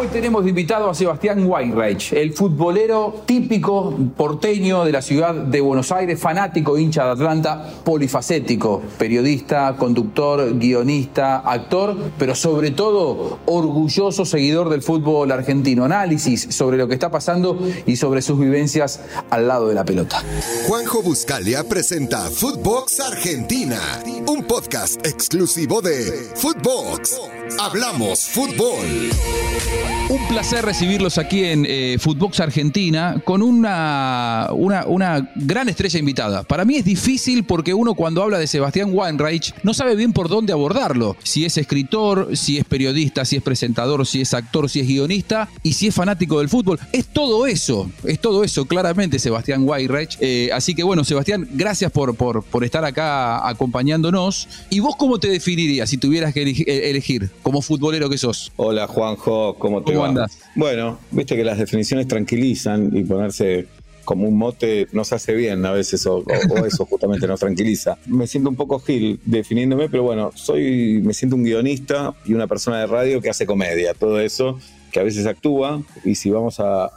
Hoy tenemos de invitado a Sebastián Weinreich, el futbolero típico porteño de la ciudad de Buenos Aires, fanático hincha de Atlanta, polifacético, periodista, conductor, guionista, actor, pero sobre todo orgulloso seguidor del fútbol argentino. Análisis sobre lo que está pasando y sobre sus vivencias al lado de la pelota. Juanjo Buscalia presenta Footbox Argentina, un podcast exclusivo de Footbox. Hablamos fútbol. Yeah. Un placer recibirlos aquí en eh, Footbox Argentina con una, una, una, gran estrella invitada. Para mí es difícil porque uno cuando habla de Sebastián Weinreich no sabe bien por dónde abordarlo. Si es escritor, si es periodista, si es presentador, si es actor, si es guionista y si es fanático del fútbol. Es todo eso, es todo eso claramente Sebastián Weinreich. Eh, así que bueno, Sebastián, gracias por, por, por estar acá acompañándonos. ¿Y vos cómo te definirías si tuvieras que elegir como futbolero que sos? Hola Juanjo, ¿cómo te ¿Cómo andas? Bueno, viste que las definiciones tranquilizan y ponerse como un mote nos hace bien a veces, o, o, eso justamente nos tranquiliza. Me siento un poco gil definiéndome, pero bueno, soy, me siento un guionista y una persona de radio que hace comedia, todo eso que a veces actúa, y si vamos a, a,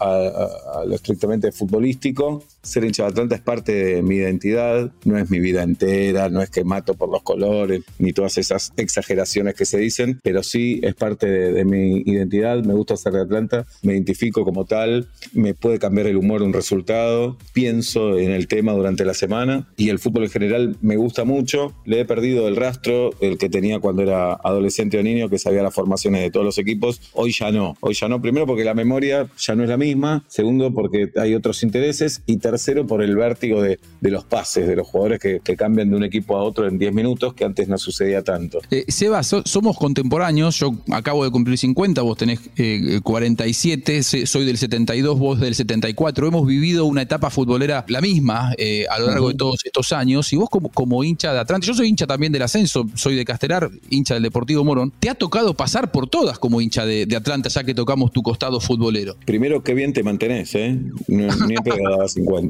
a, lo estrictamente futbolístico, ser hincha de Atlanta es parte de mi identidad, no es mi vida entera, no es que mato por los colores, ni todas esas exageraciones que se dicen, pero sí es parte de, de mi identidad, me gusta ser de Atlanta, me identifico como tal, me puede cambiar el humor un resultado, pienso en el tema durante la semana, y el fútbol en general me gusta mucho, le he perdido el rastro, el que tenía cuando era adolescente o niño, que sabía las formaciones de todos los equipos, hoy ya no, hoy ya no, primero porque la memoria ya no es la misma, segundo porque hay otros intereses y tercero por el vértigo de, de los pases, de los jugadores que, que, cambian de un equipo a otro en 10 minutos, que antes no sucedía tanto. Eh, Seba, so, somos contemporáneos, yo acabo de cumplir 50, vos tenés eh, 47, soy del 72, vos del 74, hemos vivido una etapa futbolera la misma eh, a lo largo uh -huh. de todos estos años y vos como, como hincha de Atlanta, yo soy hincha también del ascenso, soy de Castelar, hincha del Deportivo Morón, ¿te ha tocado pasar por todas como hincha de, de Atlanta ya que tocamos tu costado futbolero? Primero, qué bien te mantenés, ¿eh? Ni he pegado a 50.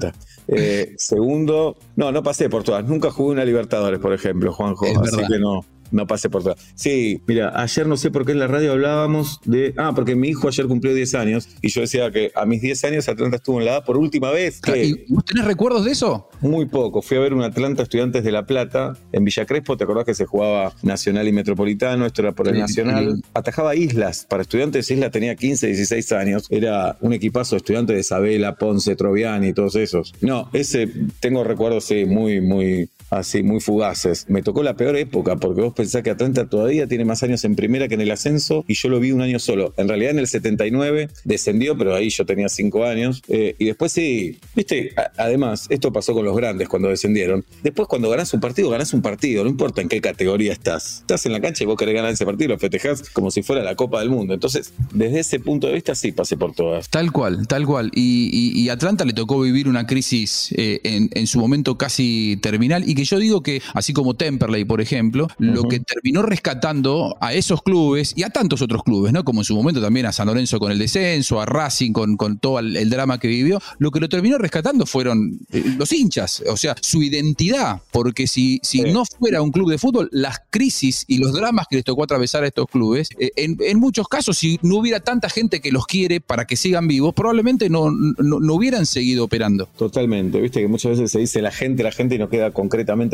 Eh, segundo, no, no pasé por todas. Nunca jugué una Libertadores, por ejemplo, Juanjo. Es así verdad. que no no pase por todo. Sí, mira, ayer no sé por qué en la radio hablábamos de. Ah, porque mi hijo ayer cumplió 10 años y yo decía que a mis 10 años Atlanta estuvo en la A por última vez. ¿Y vos tenés recuerdos de eso? Muy poco. Fui a ver un Atlanta Estudiantes de La Plata en Villa Crespo. ¿Te acordás que se jugaba Nacional y Metropolitano? Esto era por el sí, Nacional. Sí. Atajaba Islas. Para Estudiantes, Islas tenía 15, 16 años. Era un equipazo de estudiantes de Isabela, Ponce, Troviani y todos esos. No, ese tengo recuerdos, sí, muy, muy así, muy fugaces. Me tocó la peor época porque vos pensás que Atlanta todavía tiene más años en primera que en el ascenso y yo lo vi un año solo. En realidad en el 79 descendió, pero ahí yo tenía 5 años. Eh, y después sí, viste, además, esto pasó con los grandes cuando descendieron. Después cuando ganás un partido, ganás un partido, no importa en qué categoría estás. Estás en la cancha y vos querés ganar ese partido, lo festejás como si fuera la Copa del Mundo. Entonces, desde ese punto de vista sí pasé por todas. Tal cual, tal cual. Y, y, y Atlanta le tocó vivir una crisis eh, en, en, su momento casi terminal y que yo digo que, así como Temperley, por ejemplo, uh -huh. lo que terminó rescatando a esos clubes y a tantos otros clubes, ¿no? Como en su momento también a San Lorenzo con el descenso, a Racing con, con todo el, el drama que vivió, lo que lo terminó rescatando fueron eh, los hinchas, o sea, su identidad, porque si, si sí. no fuera un club de fútbol, las crisis y los dramas que les tocó atravesar a estos clubes, eh, en, en, muchos casos, si no hubiera tanta gente que los quiere para que sigan vivos, probablemente no, no, no hubieran seguido operando. Totalmente, viste que muchas veces se dice la gente, la gente y no queda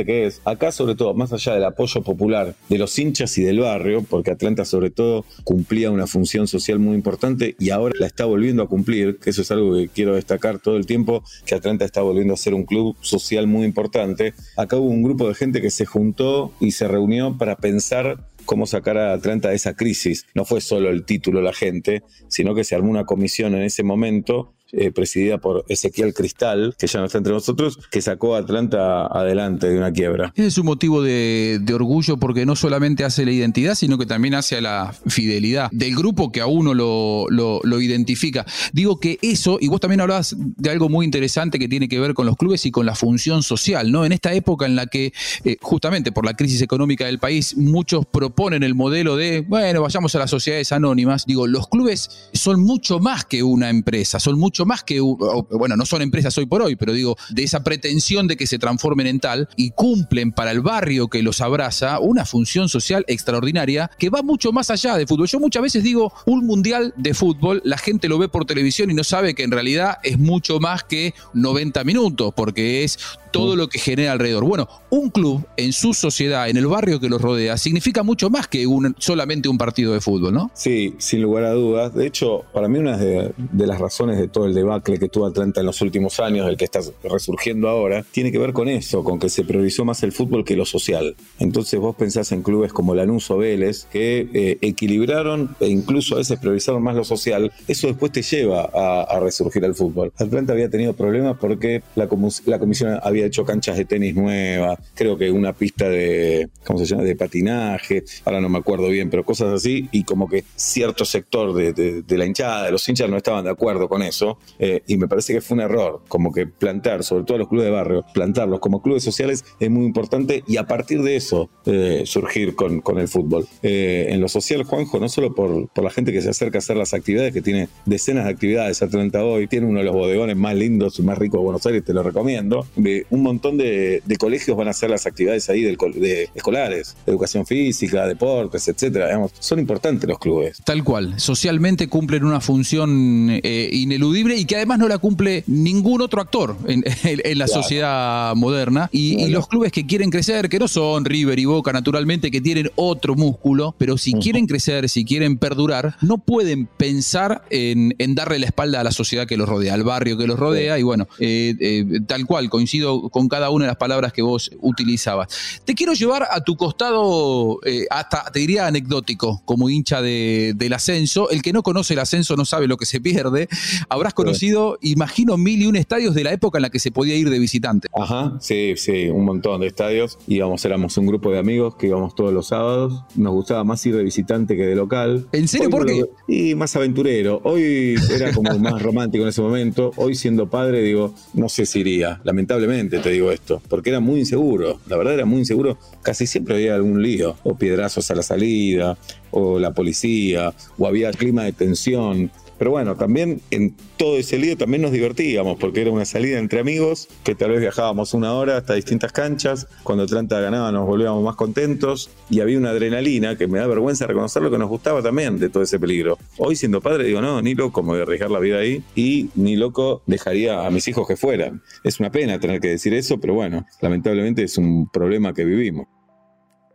qué es. Acá, sobre todo, más allá del apoyo popular de los hinchas y del barrio, porque Atlanta, sobre todo, cumplía una función social muy importante y ahora la está volviendo a cumplir, que eso es algo que quiero destacar todo el tiempo, que Atlanta está volviendo a ser un club social muy importante. Acá hubo un grupo de gente que se juntó y se reunió para pensar cómo sacar a Atlanta de esa crisis. No fue solo el título la gente, sino que se armó una comisión en ese momento eh, presidida por Ezequiel Cristal, que ya no está entre nosotros, que sacó a Atlanta adelante de una quiebra. Es un motivo de, orgullo porque no solamente hace la identidad, sino que también hace la fidelidad del grupo que a uno lo, lo, lo, identifica. Digo que eso, y vos también hablabas de algo muy interesante que tiene que ver con los clubes y con la función social, ¿no? En esta época en la que, eh, justamente por la crisis económica del país, muchos proponen el modelo de, bueno, vayamos a las sociedades anónimas. Digo, los clubes son mucho más que una empresa, son mucho mucho más que, bueno, no son empresas hoy por hoy, pero digo, de esa pretensión de que se transformen en tal y cumplen para el barrio que los abraza una función social extraordinaria que va mucho más allá de fútbol. Yo muchas veces digo, un mundial de fútbol, la gente lo ve por televisión y no sabe que en realidad es mucho más que 90 minutos, porque es todo lo que genera alrededor. Bueno, un club en su sociedad, en el barrio que los rodea, significa mucho más que un, solamente un partido de fútbol, ¿no? Sí, sin lugar a dudas. De hecho, para mí una de, las razones de todo el debacle que tuvo Atlanta en los últimos años, el que está resurgiendo ahora, tiene que ver con eso, con que se priorizó más el fútbol que lo social. Entonces vos pensás en clubes como Lanús o Vélez, que eh, equilibraron e incluso a veces priorizaron más lo social. Eso después te lleva a, resurgir al fútbol. Atlanta había tenido problemas porque la, la comisión había hecho canchas de tenis nuevas, creo que una pista de, ¿cómo se llama?, de patinaje, ahora no me acuerdo bien, pero cosas así, y como que cierto sector de, la hinchada, de los hinchas no estaban de acuerdo con eso, eh, y me parece que fue un error, como que plantar, sobre todo los clubes de barrio, plantarlos como clubes sociales es muy importante y a partir de eso eh, surgir con, con, el fútbol. Eh, en lo social, Juanjo, no solo por, por la gente que se acerca a hacer las actividades, que tiene decenas de actividades Atlanta hoy, tiene uno de los bodegones más lindos y más ricos de Buenos Aires, te lo recomiendo, un montón de, colegios van a hacer las actividades ahí de escolares, educación física, deportes, etcétera. son importantes los clubes. Tal cual. Socialmente cumplen una función eh, ineludible y que además no la cumple ningún otro actor en, la sociedad moderna. Y, los clubes que quieren crecer, que no son River y Boca, naturalmente, que tienen otro músculo, pero si quieren crecer, si quieren perdurar, no pueden pensar en, darle la espalda a la sociedad que los rodea, al barrio que los rodea. Y bueno, eh, eh, tal cual, coincido con cada una de las palabras que vos utilizabas. Te quiero llevar a tu costado, eh, hasta te diría anecdótico, como hincha del ascenso. El que no conoce el ascenso no sabe lo que se pierde. Habrás conocido, imagino, mil y un estadios de la época en la que se podía ir de visitante. Ajá, sí, sí, un montón de estadios. Íbamos, éramos un grupo de amigos que íbamos todos los sábados. Nos gustaba más ir de visitante que de local. ¿En serio? ¿Por qué? Y más aventurero. Hoy era como más romántico en ese momento. Hoy siendo padre, digo, no sé si iría, lamentablemente digo esto, porque era muy inseguro, la verdad era muy inseguro, casi siempre había algún lío, o piedrazos a la salida, o la policía, o había clima de tensión, pero bueno, también en todo ese lío también nos divertíamos, porque era una salida entre amigos, que tal vez viajábamos una hora hasta distintas canchas, cuando Atlanta ganaba nos volvíamos más contentos, y había una adrenalina que me da vergüenza reconocer lo que nos gustaba también de todo ese peligro. Hoy siendo padre digo, no, ni loco me voy a arriesgar la vida ahí, y ni loco dejaría a mis hijos que fueran. Es una pena tener que decir eso, pero bueno, lamentablemente es un problema que vivimos.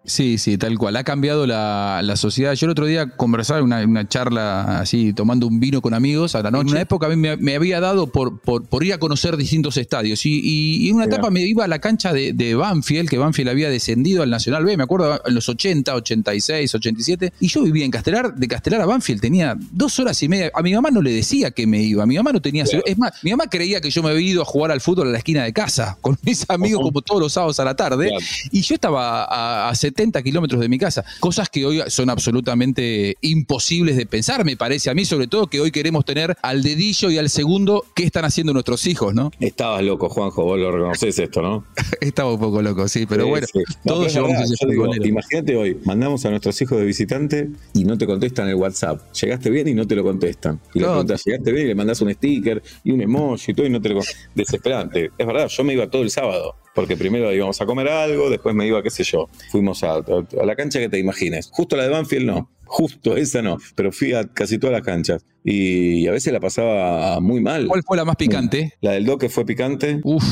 Sí, sí, tal cual. Ha cambiado la, sociedad. Yo el otro día conversaba en una, charla así, tomando un vino con amigos a la noche. En una época a mí me, había dado por, por, ir a conocer distintos estadios. Y, en una etapa me iba a la cancha de, Banfield, que Banfield había descendido al Nacional B, me acuerdo en los 80, 86, 87. Y yo vivía en Castelar. De Castelar a Banfield tenía dos horas y media. A mi mamá no le decía que me iba. Mi mamá no tenía. Es más, mi mamá creía que yo me había ido a jugar al fútbol a la esquina de casa con mis amigos, como todos los sábados a la tarde. Y yo estaba a, a 70 kilómetros de mi casa. Cosas que hoy son absolutamente imposibles de pensar, me parece a mí, sobre todo que hoy queremos tener al dedillo y al segundo qué están haciendo nuestros hijos, ¿no? Estabas loco, Juanjo, vos lo reconoces esto, ¿no? Estaba un poco loco, sí, pero bueno, todos llevamos ese Imagínate hoy, mandamos a nuestros hijos de visitante y no te contestan el WhatsApp. Llegaste bien y no te lo contestan. Y le preguntas, llegaste bien y le mandas un sticker y un emoji y todo y no te lo Desesperante. Es verdad, yo me iba todo el sábado porque primero íbamos a comer algo, después me iba, qué sé yo, fuimos a, la cancha que te imagines. Justo la de Banfield no, justo esa no, pero fui a casi todas las canchas y a veces la pasaba muy mal. ¿Cuál fue la más picante? La del Doque fue picante. Uf.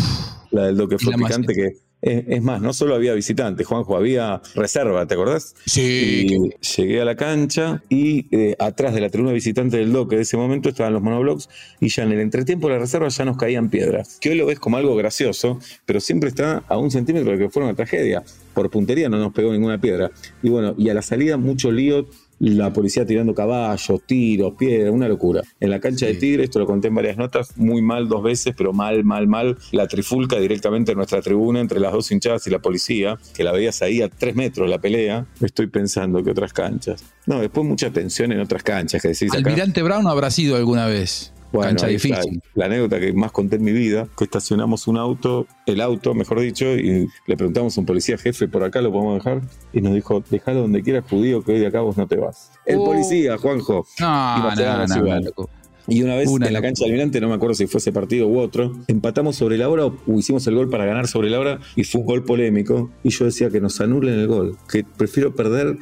La del Doque fue picante que es, más, no solo había visitantes, Juanjo, había reserva, ¿te acordás? Sí. llegué a la cancha y eh, atrás de la tribuna visitante del doque de ese momento estaban los monoblocks y ya en el entretiempo de la reserva ya nos caían piedras. Que hoy lo ves como algo gracioso, pero siempre está a un centímetro de que fue una tragedia. Por puntería no nos pegó ninguna piedra. Y bueno, y a la salida mucho lío la policía tirando caballos, tiros, piedras, una locura. En la cancha de Tigre, esto lo conté en varias notas, muy mal dos veces, pero mal, mal, mal, la trifulca directamente en nuestra tribuna entre las dos hinchadas y la policía, que la veías ahí a tres metros la pelea. Estoy pensando que otras canchas. No, después mucha tensión en otras canchas que decís. Almirante Brown habrá sido alguna vez. Bueno, difícil. La, anécdota que más conté en mi vida, que estacionamos un auto, el auto, mejor dicho, y le preguntamos a un policía jefe, por acá lo podemos dejar, y nos dijo, déjalo donde quieras, judío, que hoy de acá vos no te vas. El uh. policía, Juanjo. No, no, no, Y una vez en la cancha de Almirante, no me acuerdo si fue ese partido u otro, empatamos sobre la hora o hicimos el gol para ganar sobre la hora y fue un gol polémico. Y yo decía que nos anulen el gol, que prefiero perder,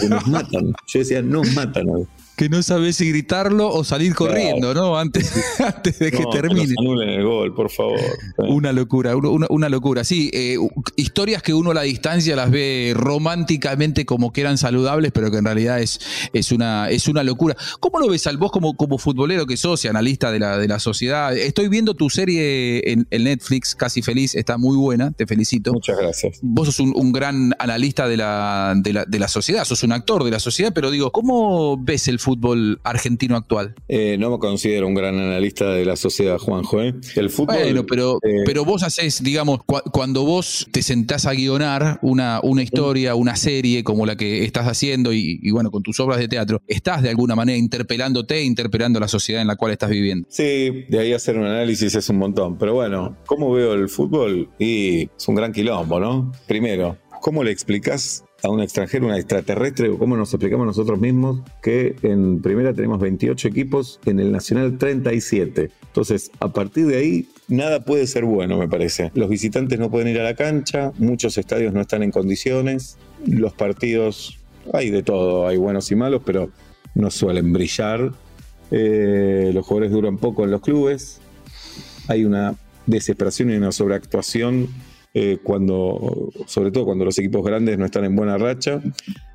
que nos matan. Yo decía, nos matan hoy que no sabes si gritarlo o salir corriendo, ¿no? Antes, antes de que termine. Que el gol, por favor. Una locura, una, locura. Sí, eh, historias que uno a la distancia las ve románticamente como que eran saludables, pero que en realidad es, es, una, es una locura. ¿Cómo lo ves al vos como, como futbolero que sos y analista de la, de la sociedad? Estoy viendo tu serie en, Netflix, Casi Feliz, está muy buena, te felicito. Muchas gracias. Vos sos un, gran analista de la, de, la, de la sociedad, sos un actor de la sociedad, pero digo, ¿cómo ves el fútbol argentino actual? Eh, no me considero un gran analista de la sociedad, Juanjo. ¿eh? El fútbol. Bueno, pero, eh, pero vos haces, digamos, cuando vos te sentás a guionar una, una historia, una serie como la que estás haciendo y, bueno, con tus obras de teatro, estás de alguna manera interpelándote, interpelando la sociedad en la cual estás viviendo. Sí, de ahí hacer un análisis es un montón. Pero bueno, ¿cómo veo el fútbol? Y es un gran quilombo, ¿no? Primero, ¿cómo le explicas a un extranjero, un extraterrestre, o cómo nos explicamos nosotros mismos que en primera tenemos 28 equipos, en el Nacional 37. Entonces, a partir de ahí, nada puede ser bueno, me parece. Los visitantes no pueden ir a la cancha, muchos estadios no están en condiciones, los partidos, hay de todo, hay buenos y malos, pero no suelen brillar. Eh, los jugadores duran poco en los clubes, hay una desesperación y una sobreactuación eh, cuando, sobre todo cuando los equipos grandes no están en buena racha.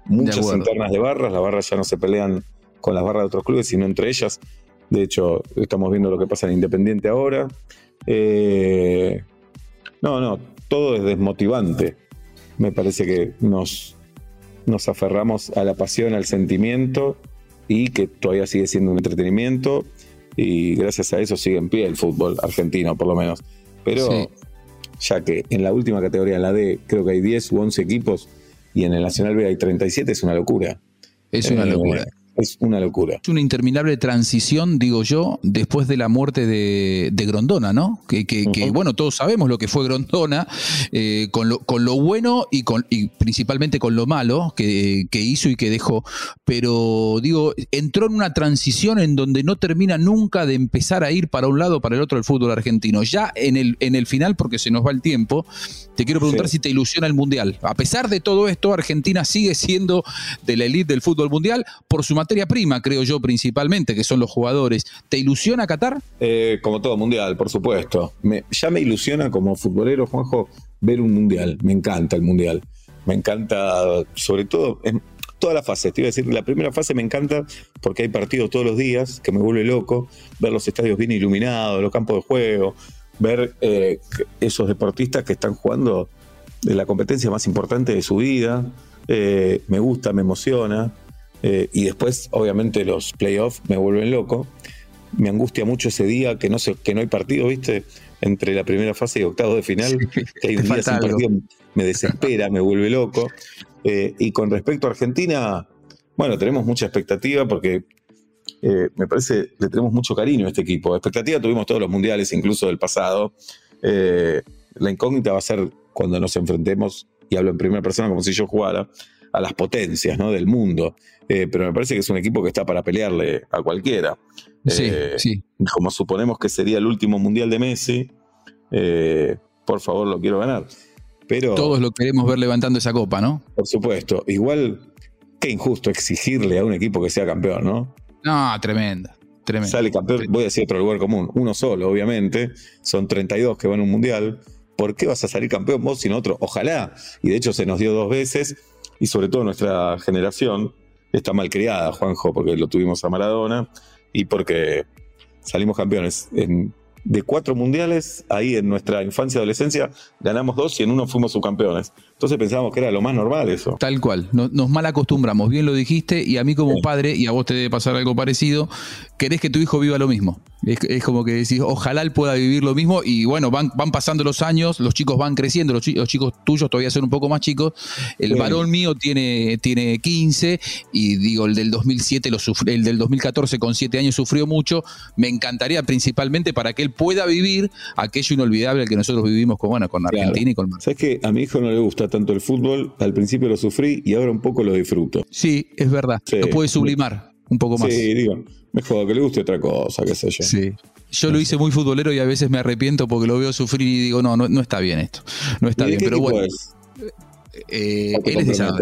Muchas internas de barras, las barras ya no se pelean con las barras de otros clubes, sino entre ellas. De hecho, estamos viendo lo que pasa en Independiente ahora. Eh, no, no, todo es desmotivante. Me parece que nos, nos aferramos a la pasión, al sentimiento y que todavía sigue siendo un entretenimiento y gracias a eso sigue en pie el fútbol argentino, por lo menos. Pero ya que en la última categoría, en la D, creo que hay 10 u 11 equipos y en el Nacional B hay 37, es una locura. Es una eh, locura es una locura. Es una interminable transición, digo yo, después de la muerte de, Grondona, ¿no? Que, bueno, todos sabemos lo que fue Grondona, eh, con, lo, con, lo, bueno y, con, y principalmente con lo malo que, hizo y que dejó. Pero digo, entró en una transición en donde no termina nunca de empezar a ir para un lado o para el otro el fútbol argentino. Ya en el, en el final, porque se nos va el tiempo, te quiero preguntar si te ilusiona el Mundial. A pesar de todo esto, Argentina sigue siendo de la elite del fútbol mundial por su materia prima, creo yo, principalmente, que son los jugadores. ¿Te ilusiona Qatar? Eh, como todo mundial, por supuesto. ya me ilusiona como futbolero, Juanjo, ver un mundial. Me encanta el mundial. Me encanta, sobre todo, en toda la fase. Te iba a decir, la primera fase me encanta porque hay partidos todos los días, que me vuelve loco. Ver los estadios bien iluminados, los campos de juego, ver eh, esos deportistas que están jugando de la competencia más importante de su vida. Eh, me gusta, me emociona. Eh, y después, obviamente, los playoffs me vuelven loco. Me angustia mucho ese día que no, se, que no hay partido, ¿viste? Entre la primera fase y octavo de final. que hay un día sin partido, me desespera, me vuelve loco. Eh, y con respecto a Argentina, bueno, tenemos mucha expectativa porque eh, me parece le tenemos mucho cariño a este equipo. Expectativa tuvimos todos los mundiales, incluso del pasado. la incógnita va a ser cuando nos enfrentemos, y hablo en primera persona como si yo jugara, a las potencias ¿no? del mundo. Eh, pero me parece que es un equipo que está para pelearle a cualquiera. Sí, eh, sí. Como suponemos que sería el último mundial de Messi, eh, por favor lo quiero ganar. Pero, Todos lo queremos ver levantando esa copa, ¿no? Por supuesto. Igual, qué injusto exigirle a un equipo que sea campeón, ¿no? No, tremendo. Tremendo. Sale campeón, voy a decir otro lugar común, uno solo, obviamente. Son 32 que van a un mundial. ¿Por qué vas a salir campeón vos sin otro? Ojalá. Y de hecho se nos dio dos veces y sobre todo nuestra generación está mal criada, Juanjo, porque lo tuvimos a Maradona y porque salimos campeones en de cuatro mundiales, ahí en nuestra infancia y adolescencia, ganamos dos y en uno fuimos subcampeones. Entonces pensábamos que era lo más normal eso. Tal cual, nos, mal acostumbramos, bien lo dijiste, y a mí como padre, y a vos te debe pasar algo parecido, querés que tu hijo viva lo mismo. Es, como que decís, ojalá él pueda vivir lo mismo, y bueno, van, van pasando los años, los chicos van creciendo, los, chicos tuyos todavía son un poco más chicos. El varón mío tiene, tiene 15, y digo, el del 2007, lo el del 2014 con 7 años sufrió mucho. Me encantaría principalmente para que él pueda vivir aquello inolvidable que nosotros vivimos con, bueno, con Argentina y con ¿Sabes que A mi hijo no le gusta tanto el fútbol, al principio lo sufrí y ahora un poco lo disfruto. Sí, es verdad. Lo puede sublimar. Un poco más. Sí, digo, mejor que le guste otra cosa, qué sé yo. Sí. Yo lo hice muy futbolero y a veces me arrepiento porque lo veo sufrir y digo, no, no, está bien esto. No está bien, pero bueno. Eh, él es de San,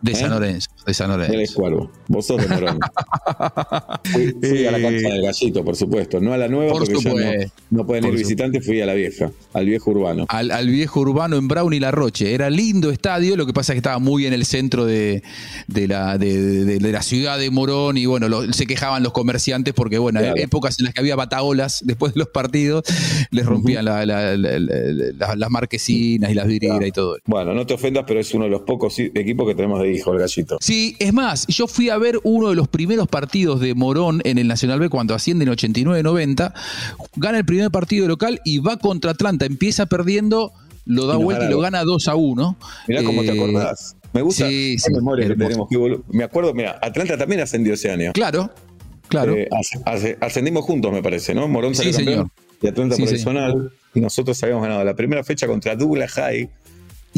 de San Lorenzo. De San Lorenzo. Él es cuervo. Vos sos de Morón. fui, a la cancha del gallito, por supuesto. No a la nueva, porque ya no, pueden ir visitantes. Fui a la vieja, al viejo urbano. Al, viejo urbano en Brown y La Roche. Era lindo estadio, lo que pasa es que estaba muy en el centro de, la, de, la ciudad de Morón. Y bueno, se quejaban los comerciantes porque, bueno, en épocas en las que había bataolas después de los partidos, les rompían las marquesinas y las vidrieras y todo. Bueno, no te ofendas, pero es uno de los pocos equipos que tenemos de hijo, el gallito. Sí, es más, yo fui a ver uno de los primeros partidos de Morón en el Nacional B cuando asciende en 89-90, gana el primer partido local y va contra Atlanta, empieza perdiendo, lo da vuelta y lo gana 2 a 1. Mirá cómo te eh, acordás. Me gusta sí, sí, que tenemos. Me acuerdo, mira, Atlanta también ascendió ese año. Claro, claro. Eh, ascendimos juntos, me parece, ¿no? Morón salió campeón y Atlanta profesional. Y nosotros habíamos ganado la primera fecha contra Douglas High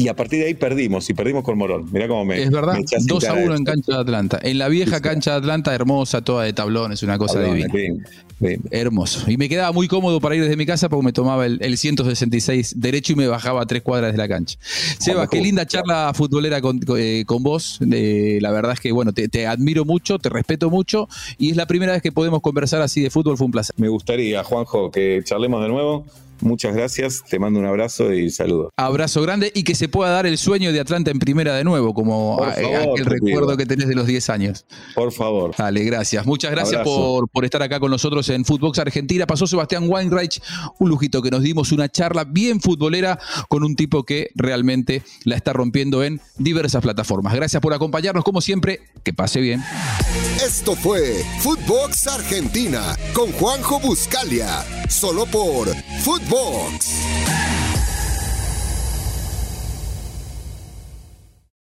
y a partir de ahí perdimos, y perdimos con Morón. Mirá cómo me. Es verdad, 2 a 1 en cancha de Atlanta. En la vieja cancha de Atlanta, hermosa, toda de tablones, una cosa divina. Hermoso. Y me quedaba muy cómodo para ir desde mi casa porque me tomaba el, 166 derecho y me bajaba a tres cuadras de la cancha. Sebas, qué linda charla futbolera con, eh, vos. la verdad es que, bueno, te, te, admiro mucho, te respeto mucho y es la primera vez que podemos conversar así de fútbol. Fue un placer. Me gustaría, Juanjo, que charlemos de nuevo Muchas gracias, te mando un abrazo y saludo. Abrazo grande y que se pueda dar el sueño de Atlanta en primera de nuevo, como aquel recuerdo que tenés de los 10 años. Por favor. Dale, gracias. Muchas gracias por, por, estar acá con nosotros en Footbox Argentina. Pasó Sebastián Weinreich, un lujito que nos dimos una charla bien futbolera con un tipo que realmente la está rompiendo en diversas plataformas. Gracias por acompañarnos, como siempre. Que pase bien. Esto fue Footbox Argentina con Juanjo Buscalia, solo por Footbox. Borgs.